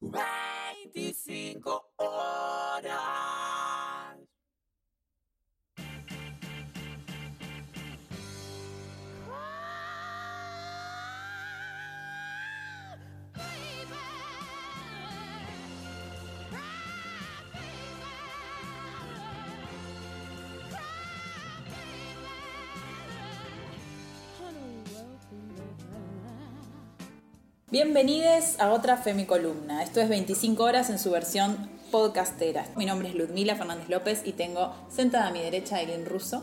25 Bienvenidos a otra Femicolumna. Esto es 25 horas en su versión podcastera. Mi nombre es Ludmila Fernández López y tengo sentada a mi derecha a Eileen Russo.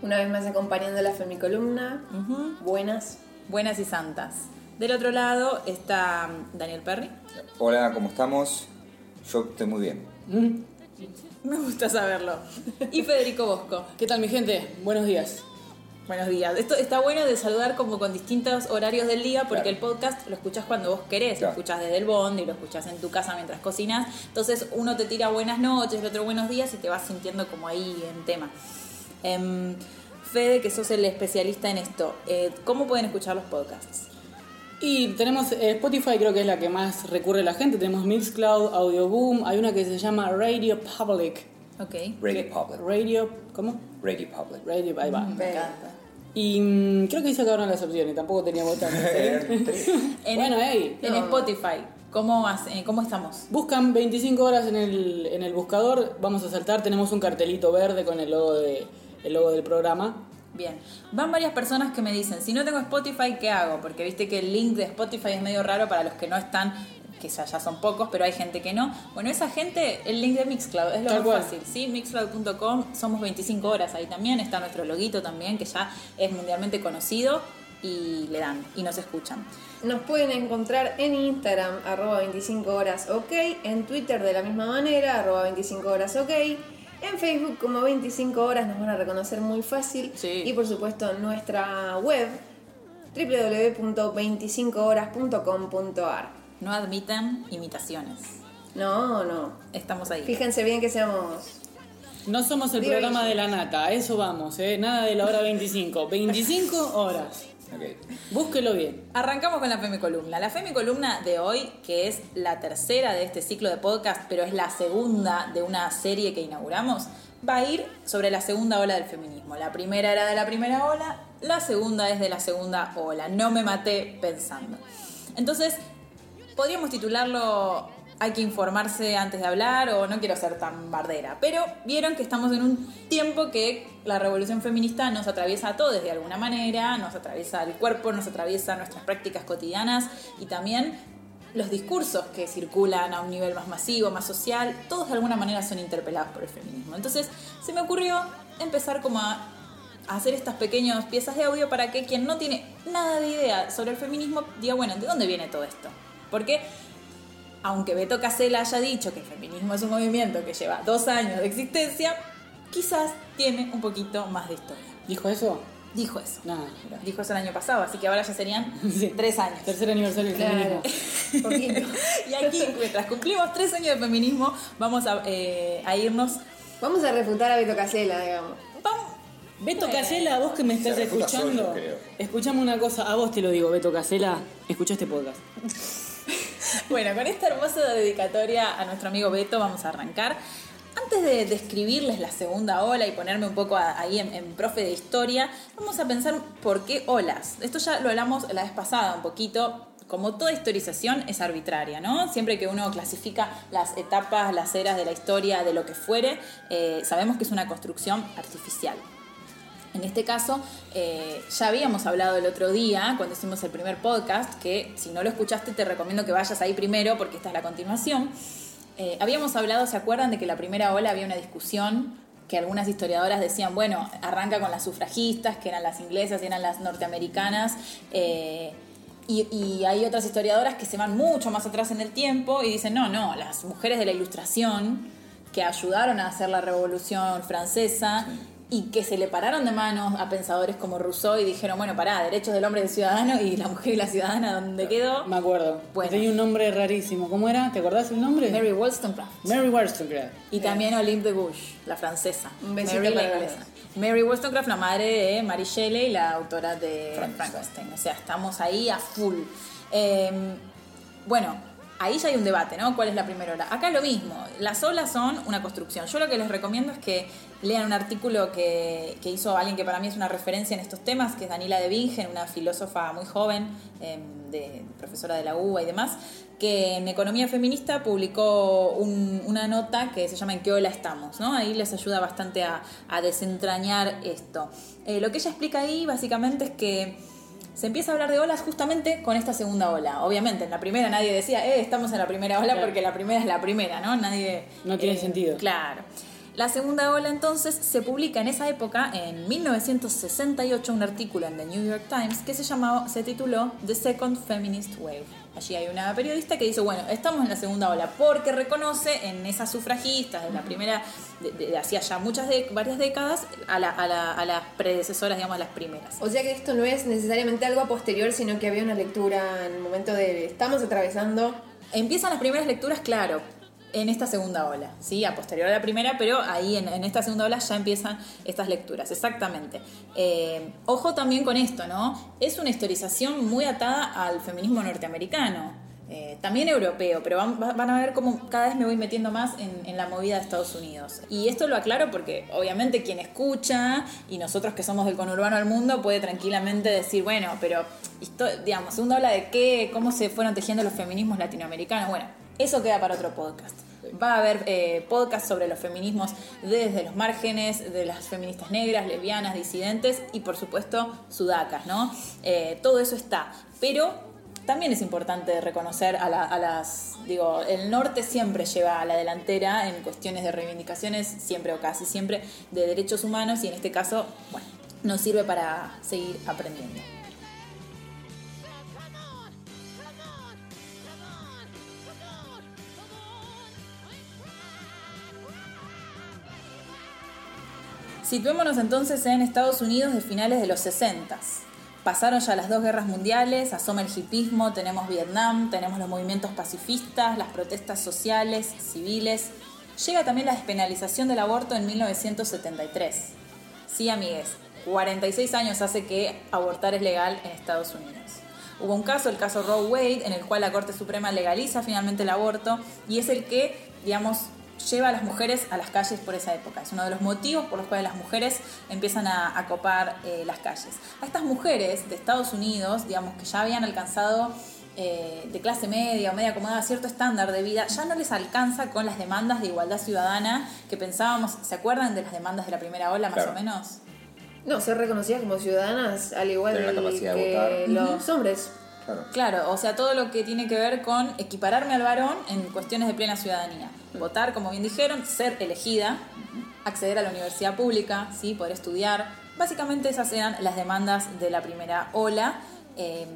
Una vez más acompañando la Femicolumna. Buenas. Buenas y santas. Del otro lado está Daniel Perry. Hola, ¿cómo estamos? Yo estoy muy bien. Me gusta saberlo. Y Federico Bosco. ¿Qué tal mi gente? Buenos días. Buenos días. Esto está bueno de saludar como con distintos horarios del día porque Claro. el podcast lo escuchás cuando vos querés, Claro. lo escuchás desde el bond y lo escuchás en tu casa mientras cocinas. Entonces uno te tira buenas noches, el otro buenos días y te vas sintiendo como ahí en tema. Em, Fede, que sos el especialista en esto, eh, ¿cómo pueden escuchar los podcasts? Y tenemos eh, Spotify, creo que es la que más recurre la gente. Tenemos Mixcloud, Audioboom. Hay una que se llama Radio Public. Ok. Radio Public. Radio, ¿cómo? Radio Public. Radio, ahí va. Me encanta. Y mm, creo que ahí sacaron las opciones, tampoco tenía botones. ¿eh? En, Bueno, ey. en No. Spotify, ¿cómo, hace- eh, ¿cómo estamos? Buscan 25 horas en el, en el buscador, vamos a saltar, tenemos un cartelito verde con el logo, de, el logo del programa. Bien, van varias personas que me dicen, si no tengo Spotify, ¿qué hago? Porque viste que el link de Spotify es medio raro para los que no están, que ya, son pocos, pero hay gente que no. Bueno, esa gente, el link de Mixcloud es lo Tal más cual. fácil, ¿sí? Mixcloud.com, somos 25 horas ahí también, está nuestro loguito también, que ya es mundialmente conocido y le dan y nos escuchan. Nos pueden encontrar en Instagram, arroba 25 horas ok, en Twitter de la misma manera, arroba 25 horas ok, en Facebook como 25 horas nos van a reconocer muy fácil Sí. y por supuesto nuestra web www.25horas.com.ar. No admitan imitaciones. No, no. Estamos ahí. Fíjense bien que seamos No somos el Digo, programa de la nata, a eso vamos, ¿eh? Nada de la hora 25. 25 horas. Ok. Búsquelo bien. Arrancamos con la Femicolumna. La Femicolumna de hoy, que es la tercera de este ciclo de podcast, pero es la segunda de una serie que inauguramos, va a ir sobre la segunda ola del feminismo. La primera era de la primera ola, la segunda es de la segunda ola. No me maté pensando. Entonces, podríamos titularlo Hay que informarse antes de hablar o no quiero ser tan bardera. Pero vieron que estamos en un tiempo que la revolución feminista nos atraviesa a todos de alguna manera, nos atraviesa el cuerpo, nos atraviesa nuestras prácticas cotidianas y también los discursos que circulan a un nivel más masivo, más social, todos de alguna manera son interpelados por el feminismo. Entonces se me ocurrió empezar como a hacer estas pequeñas piezas de audio para que quien no tiene nada de idea sobre el feminismo diga, bueno, ¿de dónde viene todo esto? Porque aunque Beto Casella haya dicho que el feminismo es un movimiento que lleva dos años de existencia, quizás tiene un poquito más de historia. ¿Dijo eso? Dijo eso. Dijo eso el año pasado, así que ahora ya serían Sí. tres años. Tercer aniversario del Claro. feminismo. poquito. Y aquí, mientras cumplimos tres años de feminismo, vamos a, eh, a irnos... Vamos a refutar a Beto Casella, digamos. Vamos, Beto. Casela, vos que me estás escuchando, solo, escuchame una cosa, a vos te lo digo, Beto Casela, escucha este podcast. Bueno, con esta hermosa dedicatoria a nuestro amigo Beto vamos a arrancar. Antes de describirles la segunda ola y ponerme un poco ahí en, en profe de historia, vamos a pensar por qué olas. Esto ya lo hablamos la vez pasada un poquito. Como toda historización es arbitraria, ¿no? Siempre que uno clasifica las etapas, las eras de la historia, de lo que fuere, eh, sabemos que es una construcción artificial. En este caso, eh, ya habíamos hablado el otro día, cuando hicimos el primer podcast, que si no lo escuchaste te recomiendo que vayas ahí primero porque esta es la continuación. Eh, habíamos hablado, ¿se acuerdan de que la primera ola había una discusión que algunas historiadoras decían, bueno, arranca con las sufragistas, que eran las inglesas y eran las norteamericanas, eh, y, y hay otras historiadoras que se van mucho más atrás en el tiempo y dicen, no, no, las mujeres de la ilustración que ayudaron a hacer la revolución francesa y que se le pararon de manos a pensadores como Rousseau y dijeron, bueno, pará, derechos del hombre y del ciudadano y la mujer y la ciudadana, ¿dónde quedó? Me acuerdo. Bueno. Tenía un nombre rarísimo. ¿Cómo era? ¿Te acordás el nombre? Mary Wollstonecraft. Mary Wollstonecraft. Y también Olympe de Gouges, la francesa. Un besito Mary la inglesa. Mary Wollstonecraft, la madre de Mary Shelley, la autora de Frankenstein. O sea, estamos ahí a full. Eh, bueno, ahí ya hay un debate, ¿no? ¿Cuál es la primera ola? Acá lo mismo, las olas son una construcción. Yo lo que les recomiendo es que lean un artículo que, que hizo alguien que para mí es una referencia en estos temas, que es Daniela de Bingen, una filósofa muy joven, em, de, profesora de la UBA y demás, que en Economía Feminista publicó un- una nota que se llama ¿En qué ola estamos? ¿no? Ahí les ayuda bastante a, a desentrañar esto. Eh, lo que ella explica ahí básicamente es que se empieza a hablar de olas justamente con esta segunda ola. Obviamente, en la primera nadie decía, eh, estamos en la primera ola Claro. porque la primera es la primera, ¿no? Nadie... No tiene eh, sentido. Claro. La segunda ola entonces se publica en esa época, en 1968, un artículo en The New York Times que se llamaba, se tituló The Second Feminist Wave. Allí hay una periodista que dice, bueno, estamos en la segunda ola, porque reconoce en esas sufragistas de la primera, de, de- de hacía ya muchas de, varias décadas, a, la- a la- a las predecesoras, digamos, las primeras. O sea que esto no es necesariamente algo a posterior, sino que había una lectura en el momento de estamos atravesando. Empiezan las primeras lecturas, claro, en esta segunda ola, ¿sí? A posterior a la primera, pero ahí en, esta segunda ola ya empiezan estas lecturas, exactamente. Eh, ojo también con esto, ¿no? Es una historización muy atada al feminismo norteamericano. eh, también europeo, pero van, va- van a ver cómo cada vez me voy metiendo más en, en la movida de Estados Unidos. Y esto lo aclaro porque obviamente quien escucha y nosotros que somos del conurbano al mundo puede tranquilamente decir, bueno, pero, esto, digamos, segunda ola de qué, cómo se fueron tejiendo los feminismos latinoamericanos. Bueno, eso queda para otro podcast. Va a haber eh, podcast sobre los feminismos desde los márgenes, de las feministas negras, lesbianas, disidentes y por supuesto sudacas, ¿no? Eh, todo eso está. Pero también es importante reconocer a las, digo, el norte siempre lleva a la delantera en cuestiones de reivindicaciones, siempre o casi siempre, de derechos humanos y en este caso, bueno, nos sirve para seguir aprendiendo. Situémonos entonces en Estados Unidos de finales de los 60. Pasaron ya las dos guerras mundiales, asoma el hipismo, tenemos Vietnam, tenemos los movimientos pacifistas, las protestas sociales, civiles. Llega también la despenalización del aborto en 1973. Sí, amigues, 46 años hace que abortar es legal en Estados Unidos. Hubo un caso, el caso Roe Wade, en el cual la Corte Suprema legaliza finalmente el aborto y es el que, digamos, lleva a las mujeres a las calles por esa época. Es uno de los motivos por los cuales las mujeres empiezan a, a copar eh, las calles. A estas mujeres de Estados Unidos, digamos, que ya habían alcanzado eh, de clase media o media acomodada cierto estándar de vida, ya no les alcanza con las demandas de igualdad ciudadana que pensábamos, ¿se acuerdan de las demandas de la primera ola más Claro. o menos? No, ser reconocidas como ciudadanas al igual Tener la capacidad de que votar. los hombres. Claro. Claro, o sea, todo lo que tiene que ver con equipararme al varón en cuestiones de plena ciudadanía. Votar, como bien dijeron, ser elegida, acceder a la universidad pública, ¿sí? poder estudiar. Básicamente esas eran las demandas de la primera ola. eh,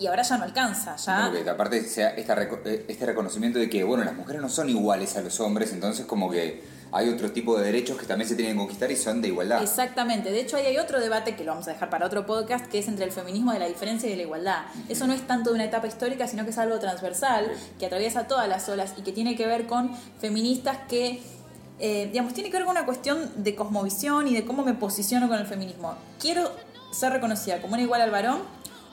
y ahora ya no alcanza, ya... Como que aparte sea esta eh, este reconocimiento de que, bueno, las mujeres no son iguales a los hombres, entonces como que hay otro tipo de derechos que también se tienen que conquistar y son de igualdad. Exactamente. De hecho, ahí hay otro debate que lo vamos a dejar para otro podcast, que es entre el feminismo de la diferencia y de la igualdad. Eso no es tanto de una etapa histórica, sino que es algo transversal, que atraviesa todas las olas y que tiene que ver con feministas que, eh, digamos, tiene que ver con una cuestión de cosmovisión y de cómo me posiciono con el feminismo. Quiero ser reconocida como una igual al varón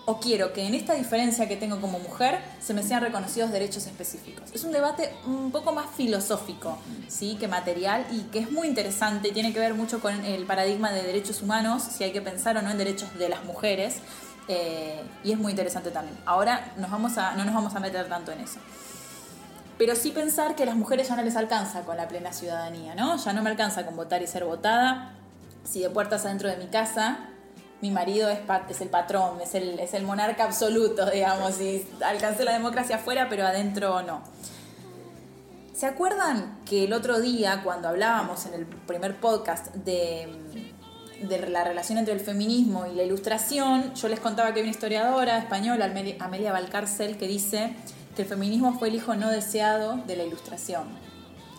o quiero que en esta diferencia que tengo como mujer se me sean reconocidos derechos específicos. Es un debate un poco más filosófico, ¿sí? que material y que es muy interesante tiene que ver mucho con el paradigma de derechos humanos, si hay que pensar o no en derechos de las mujeres. eh, y es muy interesante también. Ahora no nos vamos a meter tanto en eso. Pero sí pensar que a las mujeres ya no les alcanza con la plena ciudadanía, ¿no? Ya no me alcanza con votar y ser votada. Si de puertas adentro de mi casa mi marido es, es el patrón, es el, es el monarca absoluto, digamos, y alcancé la democracia afuera, pero adentro no. ¿Se acuerdan que el otro día, cuando hablábamos en el primer podcast de, de la relación entre el feminismo y la ilustración, yo les contaba que hay una historiadora española, Ameli- Amelia Valcárcel, que dice que el feminismo fue el hijo no deseado de la ilustración.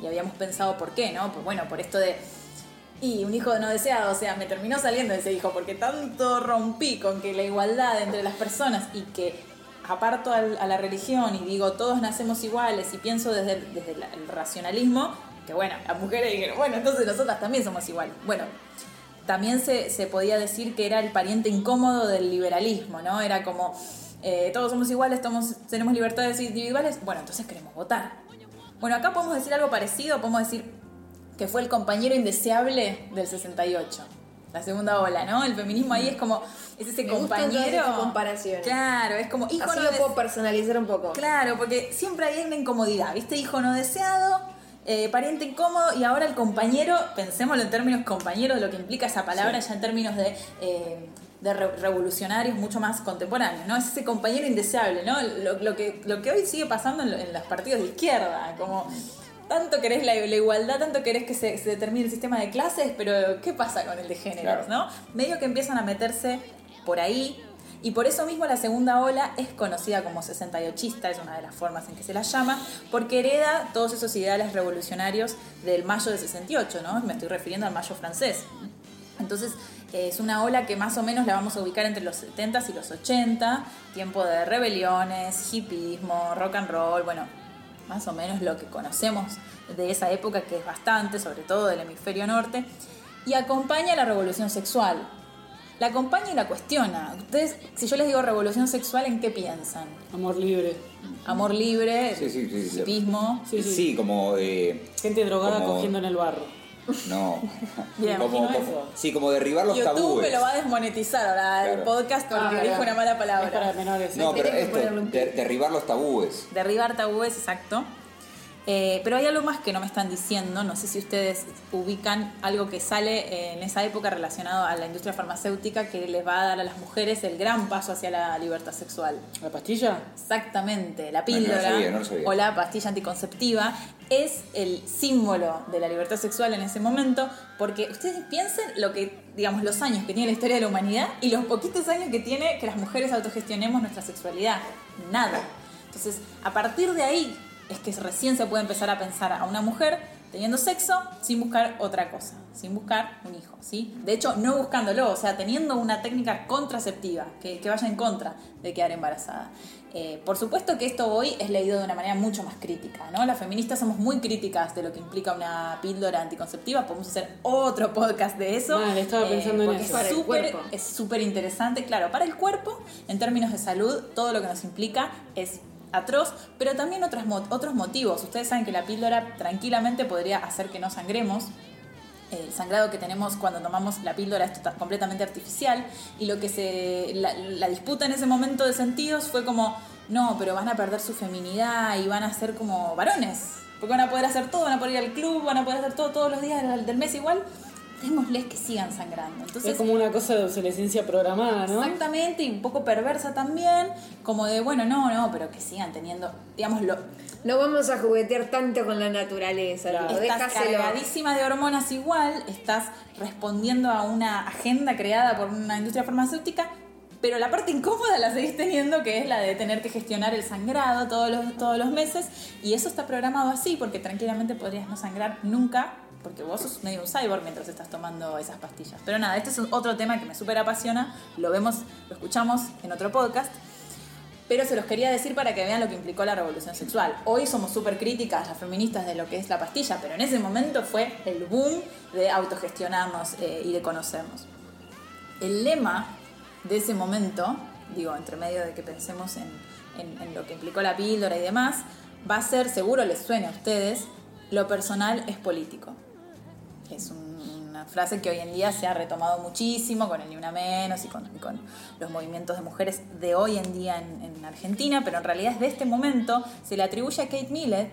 Y habíamos pensado por qué, ¿no? Pues bueno, por esto de y un hijo no deseado, o sea, me terminó saliendo ese hijo porque tanto rompí con que la igualdad entre las personas y que aparto a la religión y digo todos nacemos iguales y pienso desde, el- desde el racionalismo, que bueno, las mujeres dijeron, bueno, entonces nosotras también somos iguales. Bueno, también se, se podía decir que era el pariente incómodo del liberalismo, ¿no? Era como eh, todos somos iguales, todos tenemos libertades individuales, bueno, entonces queremos votar. Bueno, acá podemos decir algo parecido, podemos decir que fue el compañero indeseable del 68. La segunda ola, ¿no? El feminismo ahí es como, es ese Me compañero. esas comparaciones. Claro, es como hijo Así no lo puedo personalizar un poco. Claro, porque siempre hay una incomodidad, ¿viste? Hijo no deseado, eh, pariente incómodo y ahora el compañero, pensémoslo en términos compañeros, de lo que implica esa palabra, ya en términos de, eh, de re- revolucionarios mucho más contemporáneos, ¿no? Es ese compañero indeseable, ¿no? Lo, lo que, lo que hoy sigue pasando en, lo- en los partidos de izquierda, como... Tanto querés la, la igualdad, tanto querés que se, se determine el sistema de clases, pero ¿qué pasa con el de géneros, Claro. no? Medio que empiezan a meterse por ahí, y por eso mismo la segunda ola es conocida como 68ista, es una de las formas en que se la llama, porque hereda todos esos ideales revolucionarios del mayo de 68, ¿no? Me estoy refiriendo al mayo francés. Entonces, es una ola que más o menos la vamos a ubicar entre los 70 y los 80, tiempo de rebeliones, hipismo, rock and roll, bueno, más o menos lo que conocemos de esa época, que es bastante, sobre todo del hemisferio norte, y acompaña la revolución sexual. La acompaña y la cuestiona. Ustedes, si yo les digo revolución sexual, ¿en qué piensan? Amor libre. Amor libre, Sí, sí, sí, sí. hipismo. Sí, Sí, sí. como eh, Gente drogada Como- cogiendo en el barro. No. Bien, como, como- sí, como derribar los YouTube tabúes. me lo va a desmonetizar ahora el Claro. podcast porque Ah, dijo una mala Es para palabra. menores. No, pero Tenés que esto, derribar los tabúes. Derribar tabúes, exacto. Eh, pero hay algo más que no me están diciendo, no sé si ustedes ubican algo que sale eh, en esa época relacionado a la industria farmacéutica que les va a dar a las mujeres el gran paso hacia la libertad sexual. ¿La pastilla? Exactamente, la No, no lo píldora sabía, no lo sabía. o la pastilla anticonceptiva es el símbolo de la libertad sexual en ese momento, porque ustedes piensen lo que, digamos, los años que tiene la historia de la humanidad y los poquitos años que tiene que las mujeres autogestionemos nuestra sexualidad. Nada. Entonces, a partir de ahí es que recién se puede empezar a pensar a una mujer teniendo sexo sin buscar otra cosa, sin buscar un hijo, ¿sí? De hecho, no buscándolo, o sea, teniendo una técnica contraceptiva que, que vaya en contra de quedar embarazada. Eh, por supuesto que esto hoy es leído de una manera mucho más crítica, ¿no? Las feministas somos muy críticas de lo que implica una píldora anticonceptiva, podemos hacer otro podcast de eso. Mal, estaba pensando en porque eso. Para Es el súper cuerpo. es súper interesante, claro, para el cuerpo, en términos de salud, todo lo que nos implica es atroz, pero también otros, otros motivos. Ustedes saben que la píldora tranquilamente podría hacer que no sangremos. El sangrado que tenemos cuando tomamos la píldora es tota- completamente artificial y lo que se la, la disputa en ese momento de sentidos fue como no, pero van a perder su feminidad y van a ser como varones, porque van a poder hacer todo, van a poder ir al club, van a poder hacer todo todos los días del mes igual. Démosles que sigan sangrando. Entonces, es como una cosa de obsolescencia programada, ¿no? Exactamente, y un poco perversa también, como de, bueno, no, no, pero que sigan teniendo, digamos, lo, No vamos a juguetear tanto con la naturaleza, Claro. estás déjaselo. cargadísima de hormonas igual, estás respondiendo a una agenda creada por una industria farmacéutica, pero la parte incómoda la seguís teniendo, que es la de tener que gestionar el sangrado todos los, todos los meses, y eso está programado así, porque tranquilamente podrías no sangrar nunca, porque vos sos medio un cyborg mientras estás tomando esas pastillas. Pero nada, este es otro tema que me súper apasiona, lo vemos, lo escuchamos en otro podcast. Pero se los quería decir para que vean lo que implicó la revolución sexual. Hoy somos súper críticas las feministas de lo que es la pastilla, pero en ese momento fue el boom de autogestionarnos eh, y de conocernos. El lema de ese momento, digo, entre medio de que pensemos en, lo que implicó la píldora y demás, va a ser, seguro les suene a ustedes, lo personal es político. Es un- una frase que hoy en día se ha retomado muchísimo con el Ni Una Menos y con, los movimientos de mujeres de hoy en día en, en Argentina, pero en realidad es de este momento, se le atribuye a Kate Millett,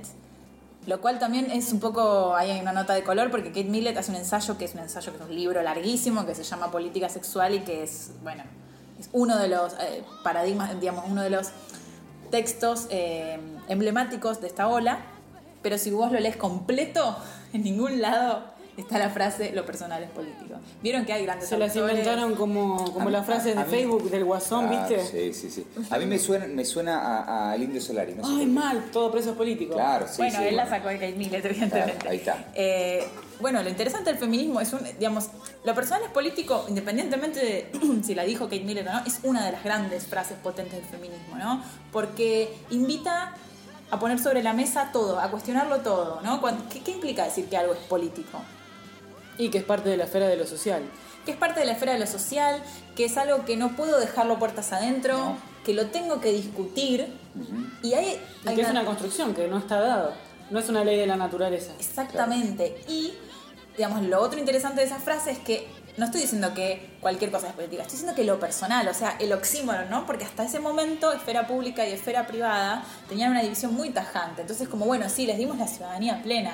lo cual también es un poco, hay una nota de color, porque Kate Millett hace un ensayo que es un ensayo, que es un libro larguísimo, que se llama Política Sexual y que es, bueno, es uno de los eh, paradigmas, digamos, uno de los textos eh, emblemáticos de esta ola, pero si vos lo lees completo, en ningún lado está la frase lo personal es político. ¿Vieron que hay grandes Se las inventaron como, como las frases de mí- Facebook del Guasón, Ah, ¿viste? Sí, sí, sí. A mí me suena, me suena a, a Indio Solari. No sé Ay, mal, todo preso político. Claro, sí, bueno, sí, él la sacó de Kate Millett, evidentemente. Claro, ahí está. Eh, bueno, lo interesante del feminismo es un, digamos, lo personal es político, independientemente de si la dijo Kate Millett o no, es una de las grandes frases potentes del feminismo, ¿no? Porque invita a poner sobre la mesa todo, a cuestionarlo todo, ¿no? ¿Qué, qué implica decir que algo es político? Y que es parte de la esfera de lo social. que es parte de la esfera de lo social, que es algo que no puedo dejarlo puertas adentro, que lo tengo que discutir y hay, Y hay que es una- una construcción que no está dado. No es una ley de la naturaleza. Exactamente. Y, digamos, lo otro interesante de esa frase es que no estoy diciendo que cualquier cosa es política, estoy diciendo que lo personal, o sea, el oxímoron, ¿no? Porque hasta ese momento, esfera pública y esfera privada tenían una división muy tajante. Entonces, como, bueno, sí, les dimos la ciudadanía plena.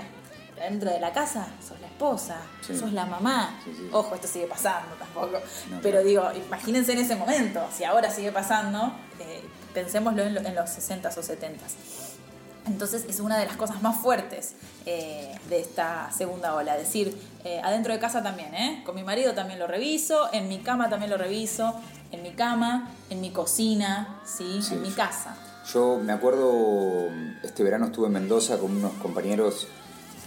Dentro de la casa sos la esposa, Sí. sos la mamá. Sí, sí. Ojo, esto sigue pasando tampoco. No, Pero digo, imagínense en ese momento, si ahora sigue pasando, eh, pensémoslo en, lo- en los 60s o 70s. Entonces es una de las cosas más fuertes eh, de esta segunda ola. Es decir, eh, adentro de casa también, ¿eh? Con mi marido también lo reviso, en mi cama también lo reviso, en mi cama, en mi cocina, ¿sí? En mi casa. Yo me acuerdo, este verano estuve en Mendoza con unos compañeros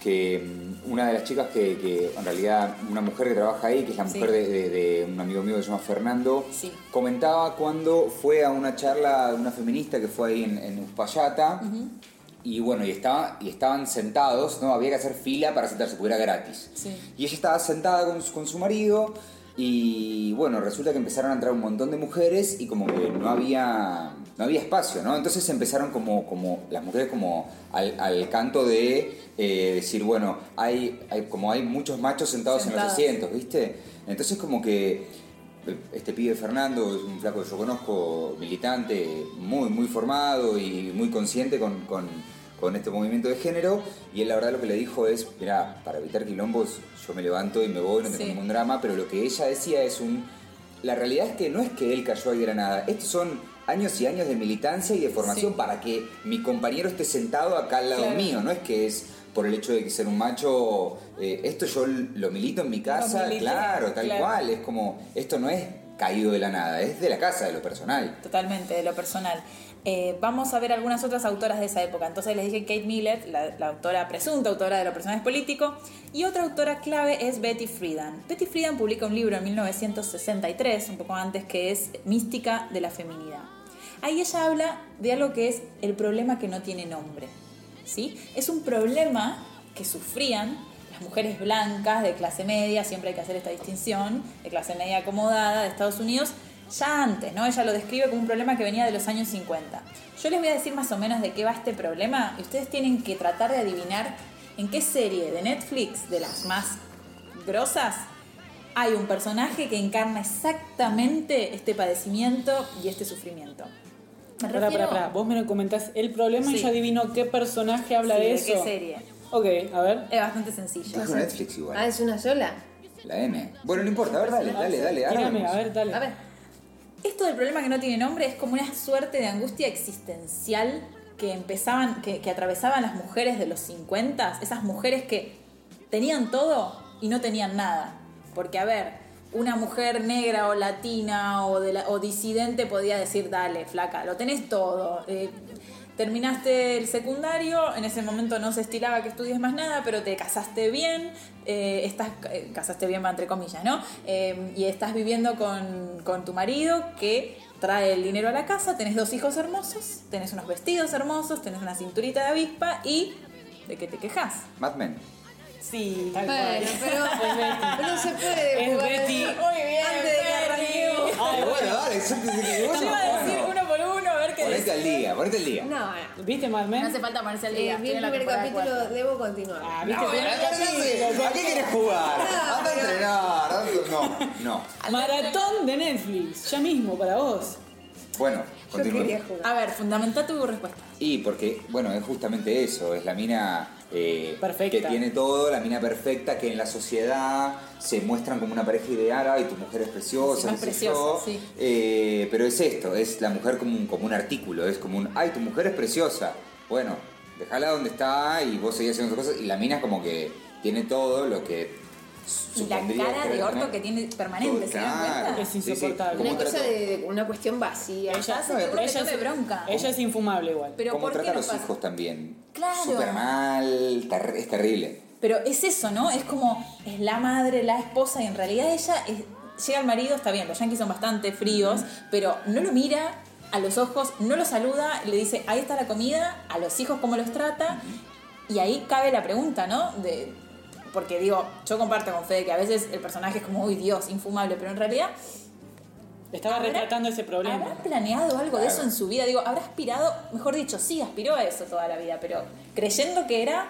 que mm, una de las chicas que, que en realidad una mujer que trabaja ahí, que es la Sí. mujer de, de- de un amigo mío que se llama Fernando, Sí. comentaba cuando fue a una charla de una feminista que fue ahí en, en Uspallata. Y bueno, y, estaba, y estaban sentados, ¿no? Había que hacer fila para sentarse, porque era gratis. Sí. Y ella estaba sentada con, con su marido y bueno, resulta que empezaron a entrar un montón de mujeres y como que no había, no había espacio, ¿no? Entonces empezaron como, como las mujeres como al, al canto de eh, decir, bueno, hay, hay, como hay muchos machos sentados en los asientos, ¿viste? Entonces como que este pibe Fernando es un flaco que yo conozco, militante, muy, muy formado y muy consciente con, con- con este movimiento de género. Y él la verdad lo que le dijo es, mira, para evitar quilombos yo me levanto y me voy, no tengo Sí. ningún drama, pero lo que ella decía es un... La realidad es que no es que él cayó ahí de la nada, estos son años y años de militancia y de formación Sí. para que mi compañero esté sentado acá al lado Claro. mío, no es que es por el hecho de que ser un macho, eh, esto yo lo milito en mi casa, claro, tal claro. cual, es como, esto no es caído de la nada, es de la casa, de lo personal. Totalmente, de lo personal. Eh, vamos a ver algunas otras autoras de esa época. Entonces les dije Kate Millett, la, autora presunta, autora de Lo personal es político. Y otra autora clave es Betty Friedan. Betty Friedan publica un libro en 1963, un poco antes, que es Mística de la Feminidad. Ahí ella habla de algo que es el problema que no tiene nombre. ¿sí? Es un problema que sufrían mujeres blancas de clase media, siempre hay que hacer esta distinción, de clase media acomodada de Estados Unidos, ya antes, ¿no? Ella lo describe como un problema que venía de los años 50. Yo les voy a decir más o menos de qué va este problema y ustedes tienen que tratar de adivinar en qué serie de Netflix, de las más grosas, hay un personaje que encarna exactamente este padecimiento y este sufrimiento. Me refiero- pará. Vos me comentás el problema y yo adivino qué personaje habla Sí, de ¿de eso. qué serie? Ok, a ver. Es bastante sencillo. Dijo Netflix igual. Ah, es una sola. La M. Bueno, no importa, a ver, dale, dale, dale. Tírame, hablamos. a ver, dale. A ver. Esto del problema que no tiene nombre es como una suerte de angustia existencial que empezaban, que, que atravesaban las mujeres de los 50, esas mujeres que tenían todo y no tenían nada. Porque, a ver, una mujer negra o latina o, de la- o disidente podía decir, dale, flaca, lo tenés todo. eh, terminaste el secundario, en ese momento no se estilaba que estudies más nada, pero te casaste bien, eh, estás, eh, casaste bien entre comillas, ¿no? Eh, y estás viviendo con, con tu marido que trae el dinero a la casa, tenés dos hijos hermosos, tenés unos vestidos hermosos, tenés una cinturita de avispa y ¿de qué te quejas? Mad Men. Sí, Tal cual. Bueno, pero, pero no se puede. Es Betty. Muy bien, Antes de que. Ay, bueno, dale, dice. al día, ponete al día. No, no. ¿Viste Mad Men? No hace falta ponerse al Eh, día. vi tiene el primer capítulo, cuatro. debo continuar. Ah, No, ¿viste? bueno, entonces, ¿A qué querés jugar? Anda a entrenar. No, no. Maratón de Netflix, ya mismo para vos. Bueno, continuemos. A ver, fundamenta tu respuesta. Y porque, bueno, es justamente eso, es la mina eh, Perfecta. que tiene todo, la mina perfecta que en la sociedad se muestran como una pareja ideal, ay, tu mujer es preciosa, Sí, más qué sé preciosa, yo. sí. Eh, pero es esto, es la mujer como un, como un artículo, es como un, ay, tu mujer es preciosa. Bueno, déjala donde está y vos seguís haciendo tus cosas y la mina es como que tiene todo lo que Y la cara de orto que tiene permanente, ¿se dan cuenta? Es insoportable. ¿Cómo Una cosa de una cuestión vacía. Ella tome bronca. ella es infumable igual. Pero Cómo ¿por trata a los hijos también. Claro. Súper mal, es terrible. Pero es eso, ¿no? Es como, es la madre, la esposa, y en realidad ella es- llega al marido, está bien, los yanquis son bastante fríos, pero no lo mira a los ojos, no lo saluda, le dice, ahí está la comida, a los hijos cómo los trata, y ahí cabe la pregunta, ¿no? De, porque digo, yo comparto con Fede que a veces el personaje es como, uy Dios, infumable, pero en realidad Estaba ¿Habrá- retratando ese problema. ¿Habrá planeado algo de eso en su vida? Digo, habrá aspirado, mejor dicho, sí, aspiró a eso toda la vida, pero creyendo que era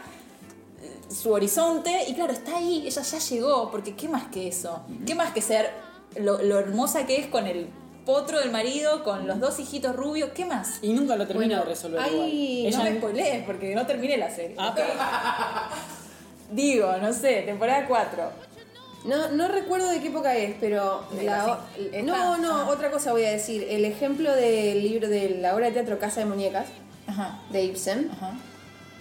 eh, su horizonte, y claro, está ahí, ella ya llegó, porque ¿qué más que eso? ¿Qué más que ser lo, lo hermosa que es con el potro del marido, con los dos hijitos rubios? ¿Qué más? Y nunca lo termina Bueno, de resolver hay- igual. no Ella- me spoilees, porque no terminé la serie. Ah, pero- Digo, no sé, temporada 4. No, no recuerdo de qué época es, pero la- no, no, otra cosa voy a decir. El ejemplo del libro de la obra de teatro Casa de Muñecas Ajá, de Ibsen, ajá.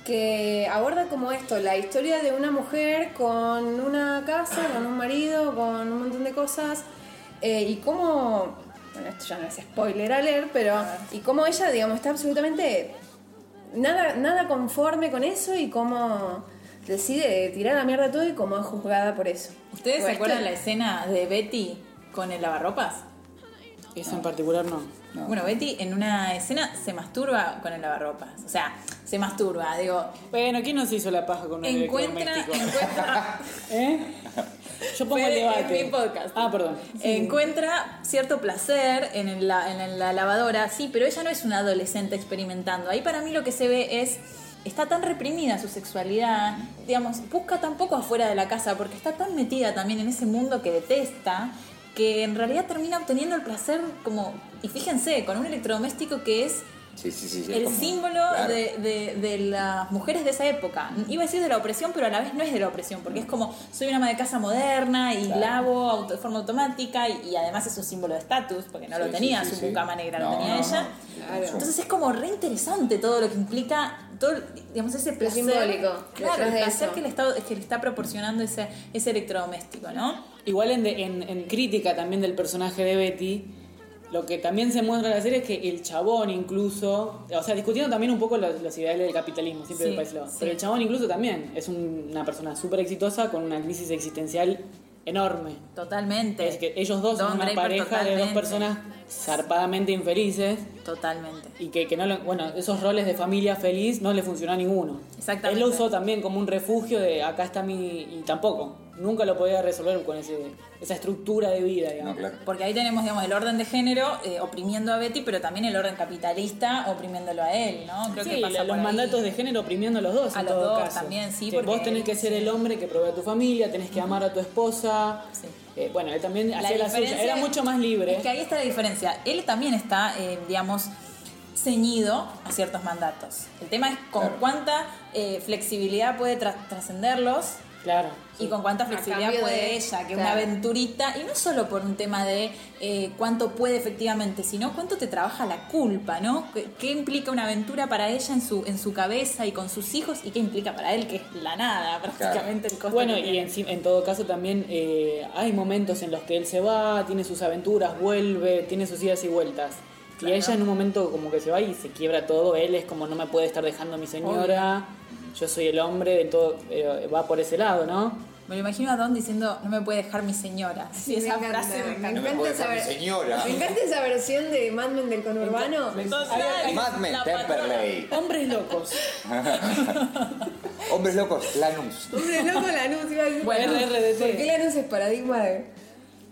que aborda como esto, la historia de una mujer con una casa, con un marido, con un montón de cosas, eh, y cómo, bueno, esto ya no es spoiler a leer, pero, y cómo ella, digamos, está absolutamente nada, nada conforme con eso y cómo decide tirar a la mierda todo y cómo es juzgada por eso. ¿Ustedes se Bueno, acuerdan esto- la escena de Betty con el lavarropas? Eso en particular no. No. Bueno, Betty en una escena se masturba con el lavarropas. O sea, se masturba, digo, Bueno, ¿quién nos hizo la paja con un encuentra, encuentra, ¿Eh? Yo pongo el Fede, debate. en mi podcast. Ah, perdón. encuentra cierto placer en, el la, en la lavadora, sí, pero ella no es una adolescente experimentando. Ahí para mí lo que se ve es, está tan reprimida su sexualidad, digamos, busca tan poco afuera de la casa porque está tan metida también en ese mundo que detesta, que en realidad termina obteniendo el placer como, y fíjense, con un electrodoméstico que es Sí, sí, sí. sí, el como- símbolo claro. de, de- de las mujeres de esa época. Iba a decir de la opresión, pero a la vez no es de la opresión, porque es como soy una ama de casa moderna y Claro. lavo auto- de forma automática y, y además es un símbolo de estatus, porque no Sí, lo tenía sí, sí, su sí. mucama negra, lo No, tenía no, ella. no. Claro. Entonces es como re interesante todo lo que implica, todo, digamos, ese placer. simbólico Claro, el placer que le, está, que le está proporcionando ese, ese electrodoméstico, ¿no? Igual en, de- en- en crítica también del personaje de Betty, lo que también se muestra en la serie es que el chabón incluso, o sea, discutiendo también un poco los, los ideales del capitalismo, siempre Sí, me parece lo- sí. Pero el chabón incluso también es un- una persona súper exitosa con una crisis existencial enorme. Totalmente. Es que ellos dos son una Draper pareja de dos personas zarpadamente infelices Totalmente. y que, que no lo- bueno, esos roles de familia feliz no le funcionó a ninguno. Exactamente. Él lo usó también como un refugio de acá está mi y tampoco, nunca lo podía resolver con ese, esa estructura de vida, digamos. No, claro. Porque ahí tenemos, digamos, el orden de género eh, oprimiendo a Betty, pero también el orden capitalista oprimiéndolo a él, ¿no? Creo Sí, que pasa los por ahí. mandatos de género oprimiendo a los dos. A en los todo dos caso. también, sí, Que porque vos tenés que ser el hombre que provee a tu familia, tenés que amar a tu esposa. Sí. Eh, bueno, él también La hacía la suya, diferencia era mucho más libre. Es que ahí está la diferencia. Él también está, eh, digamos, ceñido a ciertos mandatos. El tema es con Claro. cuánta eh, flexibilidad puede tra- trascenderlos Claro. y con cuánta flexibilidad puede de- ella, que claro. una aventurita, y no solo por un tema de eh, cuánto puede efectivamente, sino cuánto te trabaja la culpa, ¿no? ¿Qué, qué implica una aventura para ella en su, en su cabeza y con sus hijos y qué implica para él, que es la nada prácticamente el costo Bueno, y en, sí- en todo caso también eh, hay momentos en los que él se va, tiene sus aventuras, vuelve, tiene sus idas y vueltas. Claro. Y ella en un momento como que se va y se quiebra todo, él es como no me puede estar dejando mi señora, yo soy el hombre, de todo, eh, va por ese lado, ¿no? Me lo imagino a Don diciendo, no me puede dejar mi señora. Sí, me esa encanta, frase me me encanta. No me encanta puede esa dejar mi ver- señora. Me encanta esa versión de Mad Men del conurbano. Mad Men, Temperley. Hombres locos. Hombres locos, Lanús. Hombre loco Lanús iba a decir. Bueno, RRDT. ¿Por qué Lanús es paradigma de.?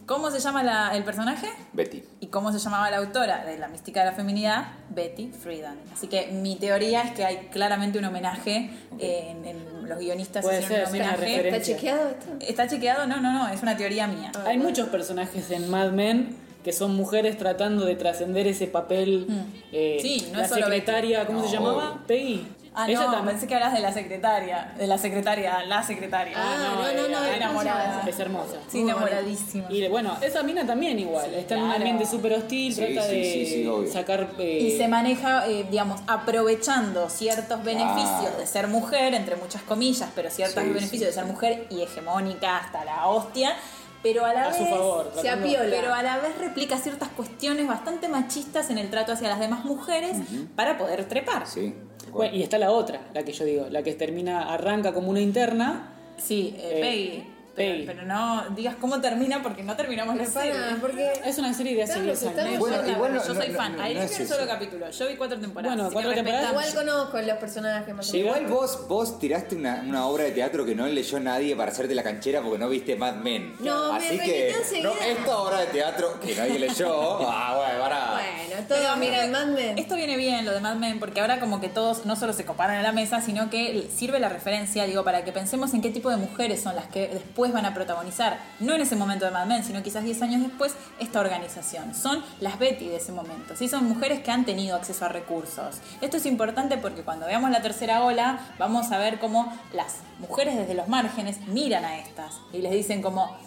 ¿Cómo se llama la- el personaje? Betty. ¿Y cómo se llamaba la autora de La mística de la feminidad? Betty Friedan. Así que mi teoría es que hay claramente un homenaje eh, en, en los guionistas Puede hicieron ser, un sí, una homenaje. ¿Está chequeado esto? ¿Está chequeado? No, no, no, es una teoría mía. Hay muchos personajes en Mad Men que son mujeres tratando de trascender ese papel. eh, Mm. Sí, no la es solo secretaria, ¿cómo se llamaba? Peggy. Ah, Ella no, también pensé que hablas de la secretaria, de la secretaria, la secretaria. Ah, no, no, no, era ¿cómo se enamorada. es hermosa. Sí, enamoradísima. Y bueno, esa mina también igual, está en un Claro. ambiente súper hostil, Sí, trata sí, de sí, sí, obvio. sacar... eh, Y se maneja, eh, digamos, aprovechando ciertos beneficios de ser mujer, entre muchas comillas, pero ciertos Sí, beneficios sí, de ser mujer y hegemónica hasta la hostia, pero a la a vez... su favor. se tratando- apiola. Pero a la vez replica ciertas cuestiones bastante machistas en el trato hacia las demás mujeres para poder trepar. Sí. Bueno, y está la otra, la que yo digo, la que termina, arranca como una interna, Sí, eh, Eh, Peggy. Pero, Peggy. pero no digas cómo termina porque no terminamos la serie. Porque Es una serie de hace Claro, 10 se está años. Bueno, Yo no- soy no- fan. no- Ahí no vi es un solo capítulo. Yo vi cuatro temporadas. Bueno, cuatro temporadas. igual conozco los personajes más. Igual vos, vos tiraste una, una obra de teatro que no leyó nadie para hacerte la canchera porque no viste Mad Men. No, me Así remitió que no, esta obra de teatro que nadie leyó. ah, bueno, para. Pero Mad Men. Esto viene bien, lo de Mad Men, porque ahora como que todos no solo se coparan en la mesa, sino que sirve la referencia, digo, para que pensemos en qué tipo de mujeres son las que después van a protagonizar, no en ese momento de Mad Men, sino quizás 10 años después, esta organización. Son las Betty de ese momento, ¿sí? Son mujeres que han tenido acceso a recursos. Esto es importante porque cuando veamos la tercera ola, vamos a ver cómo las mujeres desde los márgenes miran a estas y les dicen como...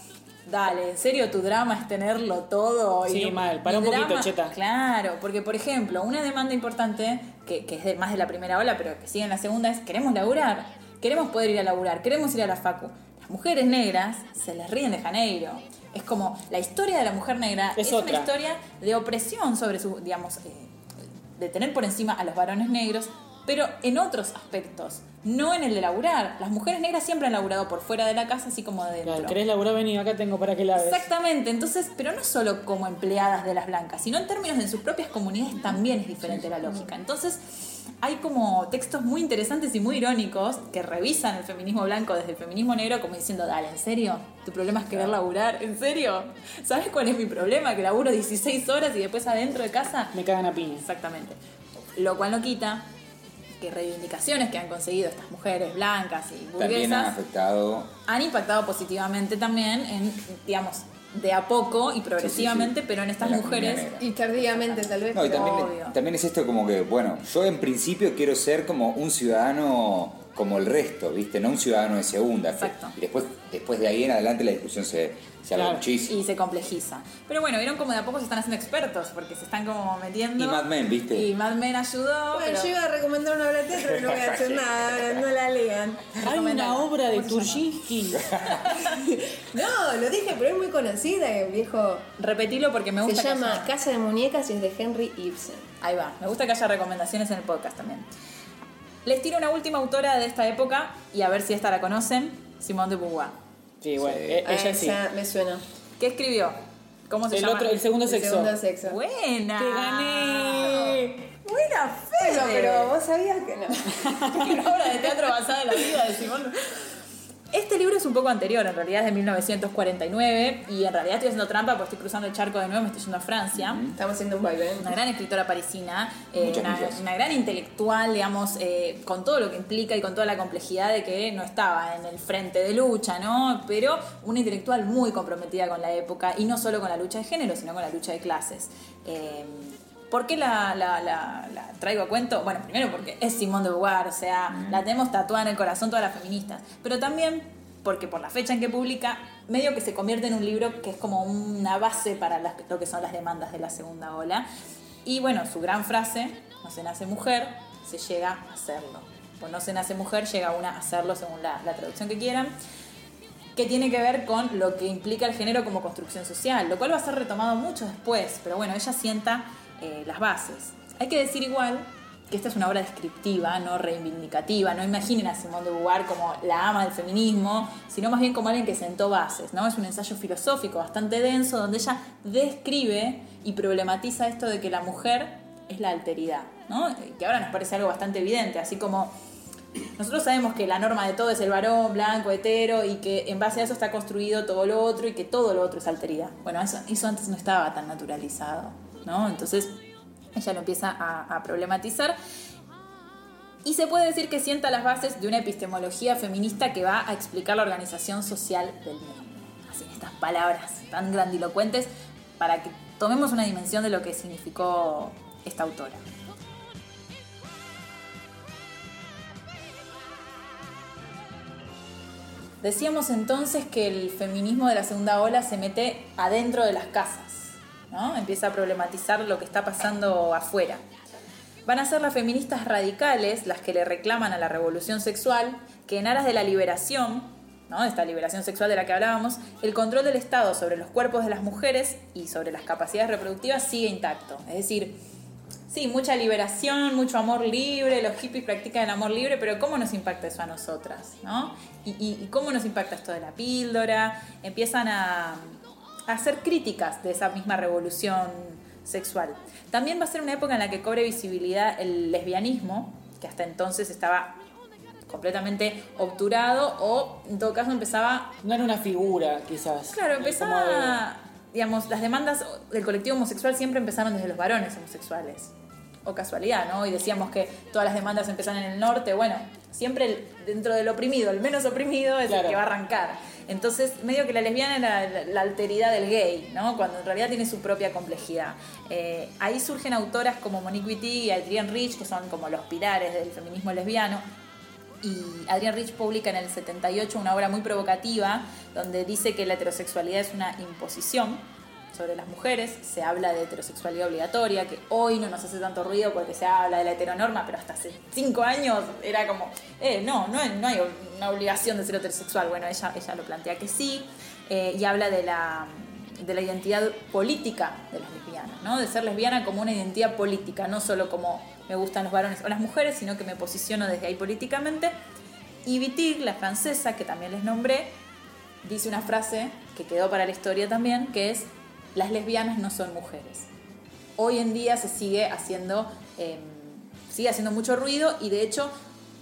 Dale, ¿en serio tu drama es tenerlo todo? Sí, mal, para un poquito, drama- cheta. Claro, porque por ejemplo, una demanda importante, que, que es de, más de la primera ola, pero que sigue en la segunda, es queremos laburar, queremos poder ir a laburar, queremos ir a la facu. Las mujeres negras se les ríen de Janeiro. Es como la historia de la mujer negra Es es, otra. una historia de opresión sobre su, digamos, eh, de tener por encima a los varones negros, pero en otros aspectos, no en el de laburar. Las mujeres negras siempre han laburado por fuera de la casa, así como de dentro. Claro, ¿Querés laburar? Vení, acá tengo para que laves. Exactamente, entonces, pero no solo como empleadas de las blancas, sino en términos de sus propias comunidades también es diferente la lógica. Entonces, hay como textos muy interesantes y muy irónicos que revisan el feminismo blanco desde el feminismo negro como diciendo, dale, ¿en serio? ¿Tu problema es querer laburar? ¿En serio? ¿Sabes cuál es mi problema? Que laburo 16 horas y después adentro de casa Me cagan a piña. Exactamente. Lo cual no quita que reivindicaciones que han conseguido estas mujeres blancas y También ha burguesas afectado. han impactado positivamente también en, digamos, de a poco y progresivamente, Sí, sí, sí. pero en estas En mujeres. Y tardíamente tal vez. No, y también, Obvio. también es esto como que, bueno, yo en principio quiero ser como un ciudadano como el resto, ¿viste? No un ciudadano de segunda. Exacto. Y después, después de ahí en adelante la discusión se, se abre Claro. muchísimo. Y se complejiza. Pero bueno, vieron como de a poco se están haciendo expertos, porque se están como metiendo. Y Mad Men, ¿viste? Y Mad Men ayudó. Bueno, pero- yo iba a recomendar una obra de teatro, pero no voy a hacer nada, no la lean. Hay una obra de Turshinsky. No, lo dije, pero es muy conocida, viejo. Repetilo porque me Se gusta. que llama haya- Casa de Muñecas y es de Henry Ibsen. Ahí va, me gusta que haya recomendaciones en el podcast también. Les tiro una última autora de esta época y a ver si esta la conocen: Simone de Beauvoir. Sí, bueno, Sí. e- Ah, ella sí. esa me suena. ¿Qué escribió? ¿Cómo se El llama? otro, el segundo El sexo. segundo sexo. Buena. ¡Te gané! Buena Bueno, Fede. pero vos sabías que no. una obra de teatro basada en la vida de Simón. Este libro es un poco anterior, en realidad es de 1949 y en realidad estoy haciendo trampa porque estoy cruzando el charco de nuevo, me estoy yendo a Francia. Estamos haciendo un baile. Una gran escritora parisina, eh, una gran intelectual, digamos, eh, con todo lo que implica y con toda la complejidad de que no estaba en el frente de lucha, ¿no? Pero una intelectual muy comprometida con la época y no solo con la lucha de género, sino con la lucha de clases. Eh, ¿Por qué la, la- la- la traigo a cuento? Bueno, primero porque es Simone de Beauvoir, o sea, la tenemos tatuada en el corazón todas las feministas, pero también porque por la fecha en que publica, medio que se convierte en un libro que es como una base para las- lo que son las demandas de la segunda ola. Y bueno, su gran frase, no se nace mujer, se llega a hacerlo. Pues no se nace mujer, llega una a hacerlo según la, la traducción que quieran que tiene que ver con lo que implica el género como construcción social, lo cual va a ser retomado mucho después, pero bueno, ella sienta eh, las bases. Hay que decir igual que esta es una obra descriptiva, no reivindicativa, no imaginen a Simone de Beauvoir como la ama del feminismo, sino más bien como alguien que sentó bases, ¿no? Es un ensayo filosófico bastante denso donde ella describe y problematiza esto de que la mujer es la alteridad, ¿no? Que ahora nos parece algo bastante evidente, así como nosotros sabemos que la norma de todo es el varón, blanco, hetero, y que en base a eso está construido todo lo otro y que todo lo otro es alteridad. Bueno, eso, eso antes no estaba tan naturalizado, Entonces ella lo empieza a, a problematizar. Y se puede decir que sienta las bases de una epistemología feminista que va a explicar la organización social del mundo. Así, en estas palabras tan grandilocuentes, para que tomemos una dimensión de lo que significó esta autora. Decíamos entonces que el feminismo de la segunda ola se mete adentro de las casas, ¿no? Empieza a problematizar lo que está pasando afuera. Van a ser las feministas radicales las que le reclaman a la revolución sexual que en aras de la liberación, ¿no? esta liberación sexual de la que hablábamos, el control del Estado sobre los cuerpos de las mujeres y sobre las capacidades reproductivas sigue intacto. Es decir, Sí, mucha liberación, mucho amor libre, los hippies practican el amor libre, pero ¿cómo nos impacta eso a nosotras? ¿no? Y, y- cómo nos impacta esto de la píldora? Empiezan a hacer críticas de esa misma revolución sexual. También va a ser una época en la que cobre visibilidad el lesbianismo, que hasta entonces estaba completamente obturado o en todo caso empezaba No era una figura, quizás. Claro, empezaba, digamos, las demandas del colectivo homosexual siempre empezaron desde los varones homosexuales. O casualidad, ¿no? Y decíamos que todas las demandas empiezan en el norte. Bueno, siempre el- dentro del oprimido, el menos oprimido es Claro. el que va a arrancar. Entonces, medio que la lesbiana era la, la alteridad del gay, ¿no? Cuando en realidad tiene su propia complejidad. Eh, ahí surgen autoras como Monique Wittig y Adrienne Rich, que son como los pilares del feminismo lesbiano. Y Adrienne Rich publica en el 78 una obra muy provocativa donde dice que la heterosexualidad es una imposición sobre las mujeres. Se habla de heterosexualidad obligatoria, que hoy no nos hace tanto ruido porque se habla de la heteronorma, pero hasta hace cinco años era como, eh, no, no no hay una obligación de ser heterosexual. Bueno, ella, ella lo plantea que sí. eh, y habla de la, de la identidad política de las lesbianas, ¿no? De ser lesbiana como una identidad política, no solo como me gustan los varones o las mujeres, sino que me posiciono desde ahí políticamente. Y Wittig, la francesa, que también les nombré, dice una frase que quedó para la historia también, que es, las lesbianas no son mujeres. Hoy en día se sigue haciendo, eh, sigue haciendo mucho ruido y de hecho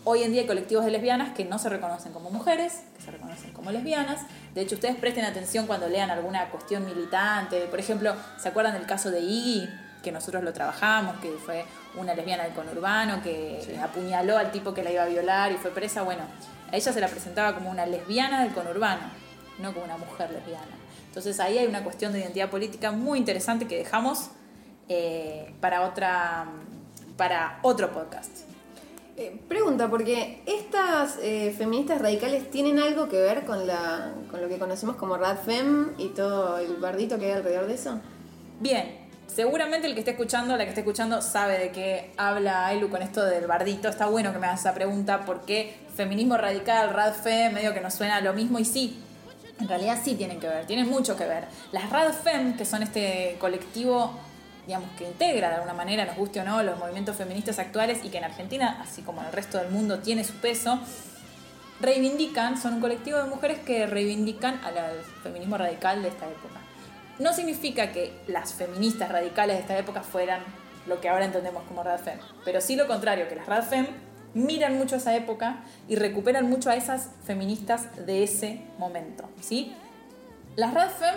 hoy en día hay colectivos de lesbianas que no se reconocen como mujeres, que se reconocen como lesbianas. De hecho, ustedes presten atención cuando lean alguna cuestión militante. Por ejemplo, ¿se acuerdan del caso de Iggy? Que nosotros lo trabajamos, que fue una lesbiana del conurbano que apuñaló al tipo que la iba a violar y fue presa. Bueno, a ella se la presentaba como una lesbiana del conurbano, no como una mujer lesbiana. Entonces ahí hay una cuestión de identidad política muy interesante que dejamos eh, para otra para otro podcast. Eh, pregunta, porque estas eh, feministas radicales tienen algo que ver con, la, con lo que conocemos como Radfem y todo el bardito que hay alrededor de eso. Bien, seguramente el que esté escuchando, la que esté escuchando, sabe de qué habla Ailu con esto del bardito. Está bueno que me hagas esa pregunta porque feminismo radical, radfem, medio que nos suena a lo mismo y sí. En realidad sí tienen que ver, tienen mucho que ver. Las radfem, que son este colectivo digamos, que integra de alguna manera, nos guste o no, los movimientos feministas actuales y que en Argentina, así como en el resto del mundo, tiene su peso, reivindican, son un colectivo de mujeres que reivindican al feminismo radical de esta época. No significa que las feministas radicales de esta época fueran lo que ahora entendemos como Radfem, pero sí lo contrario, que las Radfem miran mucho a esa época y recuperan mucho a esas feministas de ese momento, ¿sí? Las Radfem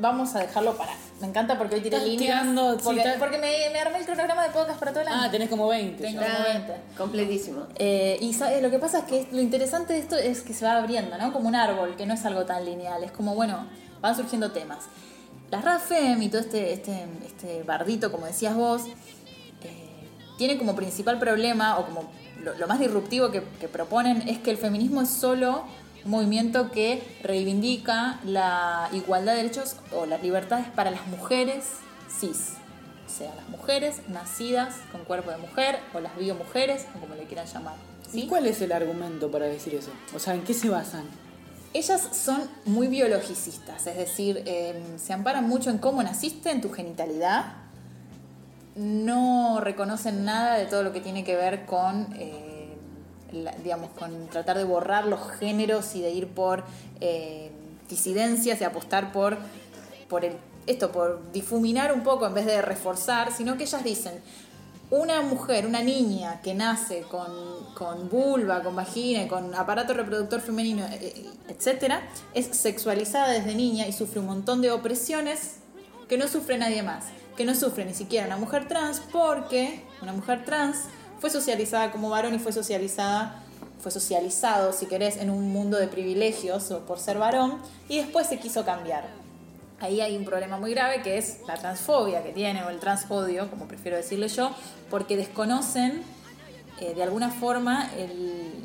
vamos a dejarlo para. Me encanta porque hoy tiré Estás líneas. tirando, porque porque me, me armé el cronograma de podcast para todo el año. Ah, tenés como 20. Tengo como 20. Completísimo. Eh, y lo que pasa es que lo interesante de esto es que se va abriendo, ¿no? Como un árbol, que no es algo tan lineal. Es como, bueno, van surgiendo temas. Las RAFEM y todo este, este, este bardito, como decías vos, tiene como principal problema, o como lo, lo más disruptivo que, que proponen, es que el feminismo es solo un movimiento que reivindica la igualdad de derechos o las libertades para las mujeres cis. O sea, las mujeres nacidas con cuerpo de mujer o las biomujeres, o como le quieran llamar. ¿sí? ¿Y cuál es el argumento para decir eso? O sea, ¿en qué se basan? Ellas son muy biologicistas, es decir, eh, se amparan mucho en cómo naciste, en tu genitalidad. No reconocen nada de todo lo que tiene que ver con, eh, la- digamos, con tratar de borrar los géneros y de ir por eh, disidencias y apostar por, por el, esto, por difuminar un poco en vez de reforzar, sino que ellas dicen, una mujer, una niña que nace con, con vulva, con vagina, con aparato reproductor femenino, eh, eh, etcétera, es sexualizada desde niña y sufre un montón de opresiones que no sufre nadie más, que no sufre ni siquiera una mujer trans, porque una mujer trans fue socializada como varón y fue socializada, fue socializado, si querés, en un mundo de privilegios o por ser varón, y después se quiso cambiar. Ahí hay un problema muy grave que es la transfobia que tiene o el transodio, como prefiero decirle yo, porque desconocen eh, de alguna forma el,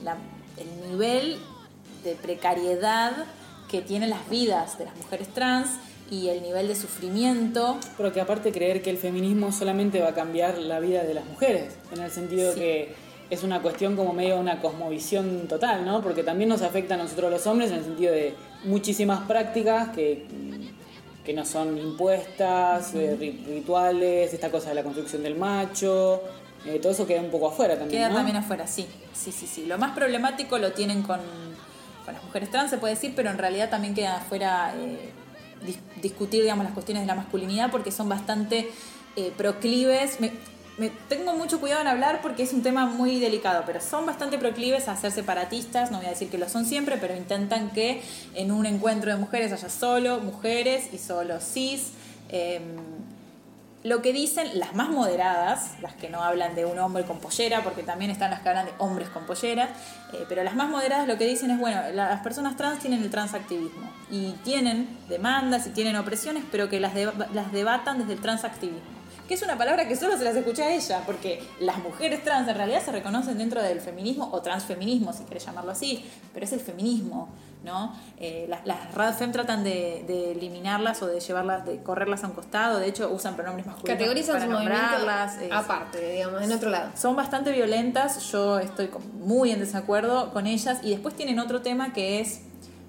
nivel de precariedad que tienen las vidas de las mujeres trans y el nivel de sufrimiento. Pero que aparte creer que el feminismo solamente va a cambiar la vida de las mujeres, en el sentido Sí. que es una cuestión como medio una cosmovisión total, ¿no? Porque también nos afecta a nosotros los hombres en el sentido de muchísimas prácticas que que no son impuestas, eh, ri- rituales, esta cosa de la construcción del macho, eh, todo eso queda un poco afuera también. Queda ¿no? también afuera, sí. Sí, sí, sí. Lo más problemático lo tienen con, con las mujeres trans, se puede decir, pero en realidad también queda afuera eh, dis- discutir, digamos, las cuestiones de la masculinidad porque son bastante eh, proclives. Me, me- tengo mucho cuidado en hablar porque es un tema muy delicado, pero son bastante proclives a ser separatistas. No voy a decir que lo son siempre, pero intentan que en un encuentro de mujeres haya solo mujeres y solo cis. Em, lo que dicen las más moderadas, las que no hablan de un hombre con pollera, porque también están las que hablan de hombres con pollera, eh, pero las más moderadas lo que dicen es, bueno, las personas trans tienen el transactivismo y tienen demandas y tienen opresiones, pero que las, deba- las debatan desde el transactivismo. Que es una palabra que solo se las escucha a ella, porque las mujeres trans en realidad se reconocen dentro del feminismo o transfeminismo, si querés llamarlo así, pero es el feminismo, ¿no? Eh, las, las RADFEM tratan de, de eliminarlas o de llevarlas, de correrlas a un costado, de hecho usan pronombres masculinos Categorizan para su movimiento nombrarlas. aparte, digamos, en otro lado. son bastante violentas, yo estoy muy en desacuerdo con ellas y después tienen otro tema que es,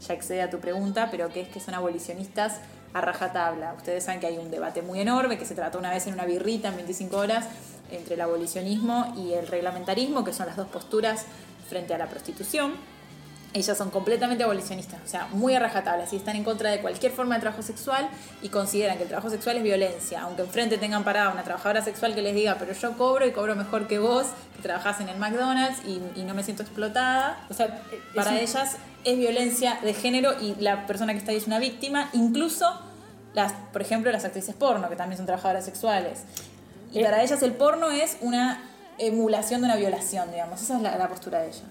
ya excede a tu pregunta, pero que es que son abolicionistas a rajatabla. Ustedes saben que hay un debate muy enorme que se trató una vez en una birrita en 25 horas entre el abolicionismo y el reglamentarismo, que son las dos posturas frente a la prostitución. Ellas son completamente abolicionistas, o sea, muy a rajatabla, y están en contra de cualquier forma de trabajo sexual y consideran que el trabajo sexual es violencia. Aunque enfrente tengan parada una trabajadora sexual que les diga, pero yo cobro y cobro mejor que vos, que trabajás en el McDonald's y, y no me siento explotada. O sea, es Para un- ellas es violencia de género y la persona que está ahí es una víctima, incluso las, por ejemplo, las actrices porno, que también son trabajadoras sexuales. Y Eh. para ellas el porno es una emulación de una violación, digamos. Esa es la, la postura de ellas.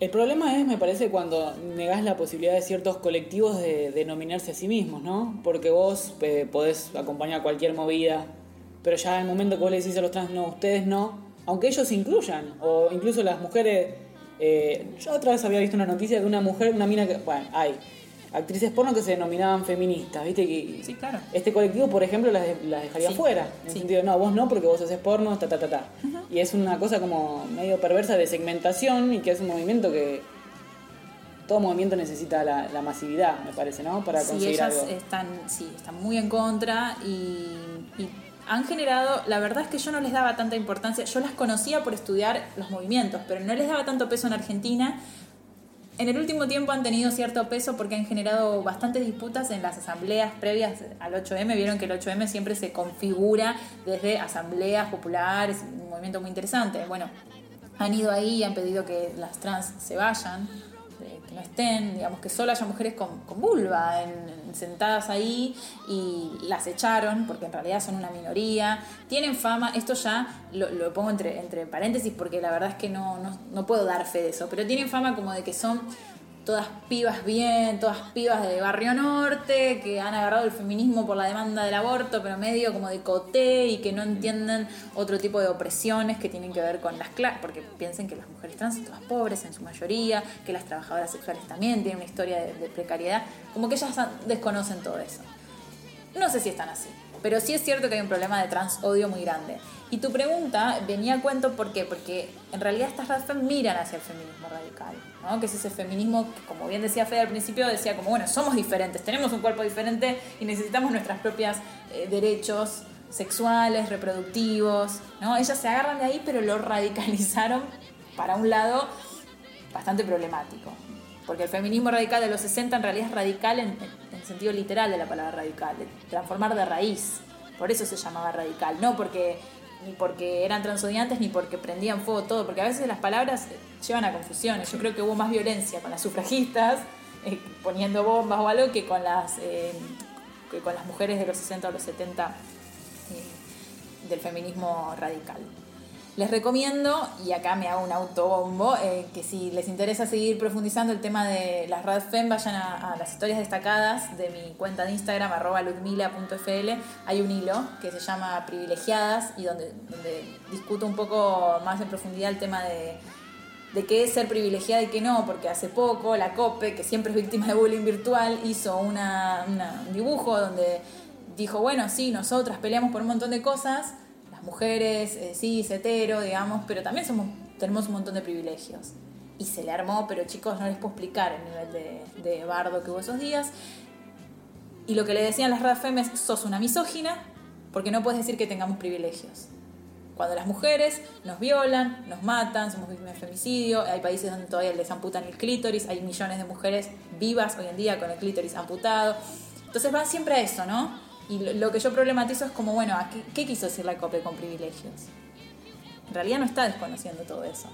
El problema es, me parece, cuando negás la posibilidad de ciertos colectivos de denominarse a sí mismos, ¿no? Porque vos eh, podés acompañar cualquier movida, pero ya en el momento que vos le decís a los trans, no, ustedes no, aunque ellos incluyan, o incluso las mujeres. eh, yo otra vez había visto una noticia de una mujer, una mina que. Bueno, hay actrices porno que se denominaban feministas, ¿viste? Que, Sí, claro. Este colectivo, por ejemplo, las, las dejaría Sí, fuera. En el sí. sentido, no, vos no, porque vos haces porno, ta, ta, ta, ta. Y es una cosa como medio perversa de segmentación y que es un movimiento que todo movimiento necesita la, la masividad, me parece, ¿no? Para conseguir ellas algo. están, sí, están muy en contra y, y han generado, la verdad es que yo no les daba tanta importancia, yo las conocía por estudiar los movimientos, pero no les daba tanto peso en Argentina. En el último tiempo han tenido cierto peso porque han generado bastantes disputas en las asambleas previas al 8M. Vieron que el 8M siempre se configura desde asambleas populares, un movimiento muy interesante. Bueno, han ido ahí y han pedido que las trans se vayan, no estén, digamos que solo haya mujeres con, con vulva en- en- sentadas ahí y las echaron porque en realidad son una minoría. Tienen fama, esto ya lo, lo pongo entre, entre paréntesis porque la verdad es que no, no, no puedo dar fe de eso, pero tienen fama como de que son todas pibas bien, todas pibas de Barrio Norte, que han agarrado el feminismo por la demanda del aborto, pero medio como de coté y que no entienden otro tipo de opresiones que tienen que ver con las clases, porque piensen que las mujeres trans son todas pobres en su mayoría, que las trabajadoras sexuales también tienen una historia de, de precariedad, como que ellas desconocen todo eso. No sé si están así, pero sí es cierto que hay un problema de trans odio muy grande. Y tu pregunta venía a cuento ¿por qué? Porque en realidad estas razas miran hacia el feminismo radical, ¿no? Que es ese feminismo que, como bien decía Fede al principio, decía como, bueno, somos diferentes, tenemos un cuerpo diferente y necesitamos nuestras propias eh, derechos sexuales, reproductivos, ¿no? Ellas se agarran de ahí, pero lo radicalizaron para un lado bastante problemático. Porque el feminismo radical de los 60 en realidad es radical en sentido literal de la palabra radical, de transformar de raíz. Por eso se llamaba radical, no porque ni porque eran transodiantes ni porque prendían fuego todo, porque a veces las palabras llevan a confusiones. Yo creo que hubo más violencia con las sufragistas eh, poniendo bombas o algo que con las eh, que con las mujeres de los 60 o los 70 eh, del feminismo radical. Les recomiendo, y acá me hago un autobombo, eh, que si les interesa seguir profundizando el tema de las RadFem, vayan a, las historias destacadas de mi cuenta de Instagram, arroba ludmila.fl. Hay un hilo que se llama Privilegiadas y donde, discuto un poco más en profundidad el tema de, de qué es ser privilegiada y qué no, porque hace poco la COPE, que siempre es víctima de bullying virtual, hizo una- un dibujo donde dijo, bueno, sí, nosotras peleamos por un montón de cosas, mujeres, eh, sí, hetero, digamos, pero también somos, tenemos un montón de privilegios. Y se le armó, pero chicos, no les puedo explicar el nivel de, bardo que hubo esos días. Y lo que le decían las radfem es, sos una misógina porque no puedes decir que tengamos privilegios. Cuando las mujeres nos violan, nos matan, somos víctimas de femicidio, hay países donde todavía les amputan el clítoris, hay millones de mujeres vivas hoy en día con el clítoris amputado. Entonces va siempre a eso, ¿no? Y lo, lo que yo problematizo es como, bueno, ¿a qué, qué quiso decir la COPE con privilegios? En realidad no está desconociendo todo eso.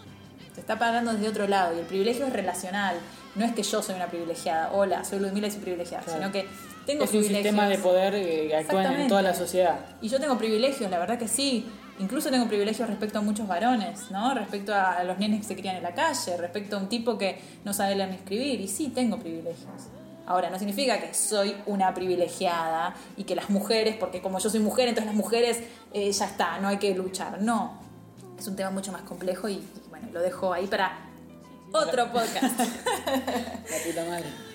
Se está pagando desde otro lado y el privilegio es relacional. No es que yo soy una privilegiada, hola, soy Ludmila y soy privilegiada, Claro. sino que tengo es un privilegios. sistema de poder eh, que actúa en toda la sociedad. Y yo tengo privilegios, la verdad que sí. Incluso tengo privilegios respecto a muchos varones, ¿no? Respecto a los nenes que se crían en la calle, respecto a un tipo que no sabe leer ni escribir. Y sí, tengo privilegios. Ahora, no significa que soy una privilegiada y que las mujeres, porque como yo soy mujer, entonces las mujeres eh, ya está, no hay que luchar. No. Es un tema mucho más complejo y, y bueno, lo dejo ahí para otro podcast. La puta madre.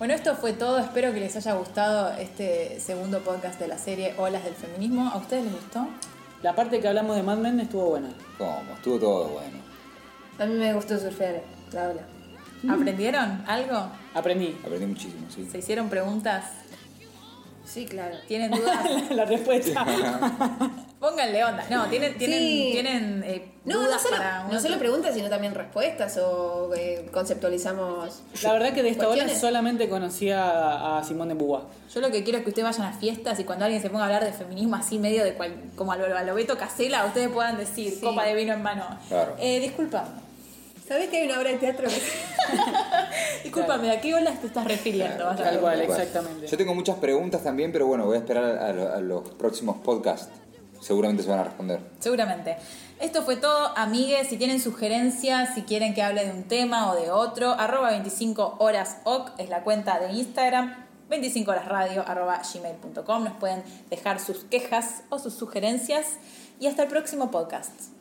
Bueno, esto fue todo. Espero que les haya gustado este segundo podcast de la serie Olas del Feminismo. ¿A ustedes les gustó? La parte que hablamos de Mad Men estuvo buena. ¿Cómo? Estuvo todo bueno. A mí me gustó surfear la ola. ¿Aprendieron algo? Aprendí. Aprendí muchísimo, sí. ¿Se hicieron preguntas? Sí, claro. ¿Tienen dudas? la respuesta. Pónganle onda. No, ¿tienen, tienen, Sí. tienen eh, No, no dudas solo, para un no solo preguntas, sino también respuestas o eh, conceptualizamos. La verdad que de esta hora solamente conocía a, a Simón de Beauvoir. Yo lo que quiero es que ustedes vayan a fiestas y cuando alguien se ponga a hablar de feminismo así medio de cual, como a lo, a lo Beto Casela, ustedes puedan decir Sí. copa de vino en mano. Claro. Eh, disculpame. ¿Sabés que hay una obra de teatro Disculpame, ¿a qué olas te estás refiriendo? A Tal cual, Tal cual. exactamente. Yo tengo muchas preguntas también, pero bueno, voy a esperar a, lo- a los próximos podcasts. Seguramente se van a responder. Seguramente. Esto fue todo, amigues. Si tienen sugerencias, si quieren que hable de un tema o de otro, arroba 25 horas oc es la cuenta de Instagram. 25 horas radio arroba gmail.com. Nos pueden dejar sus quejas o sus sugerencias. Y hasta el próximo podcast.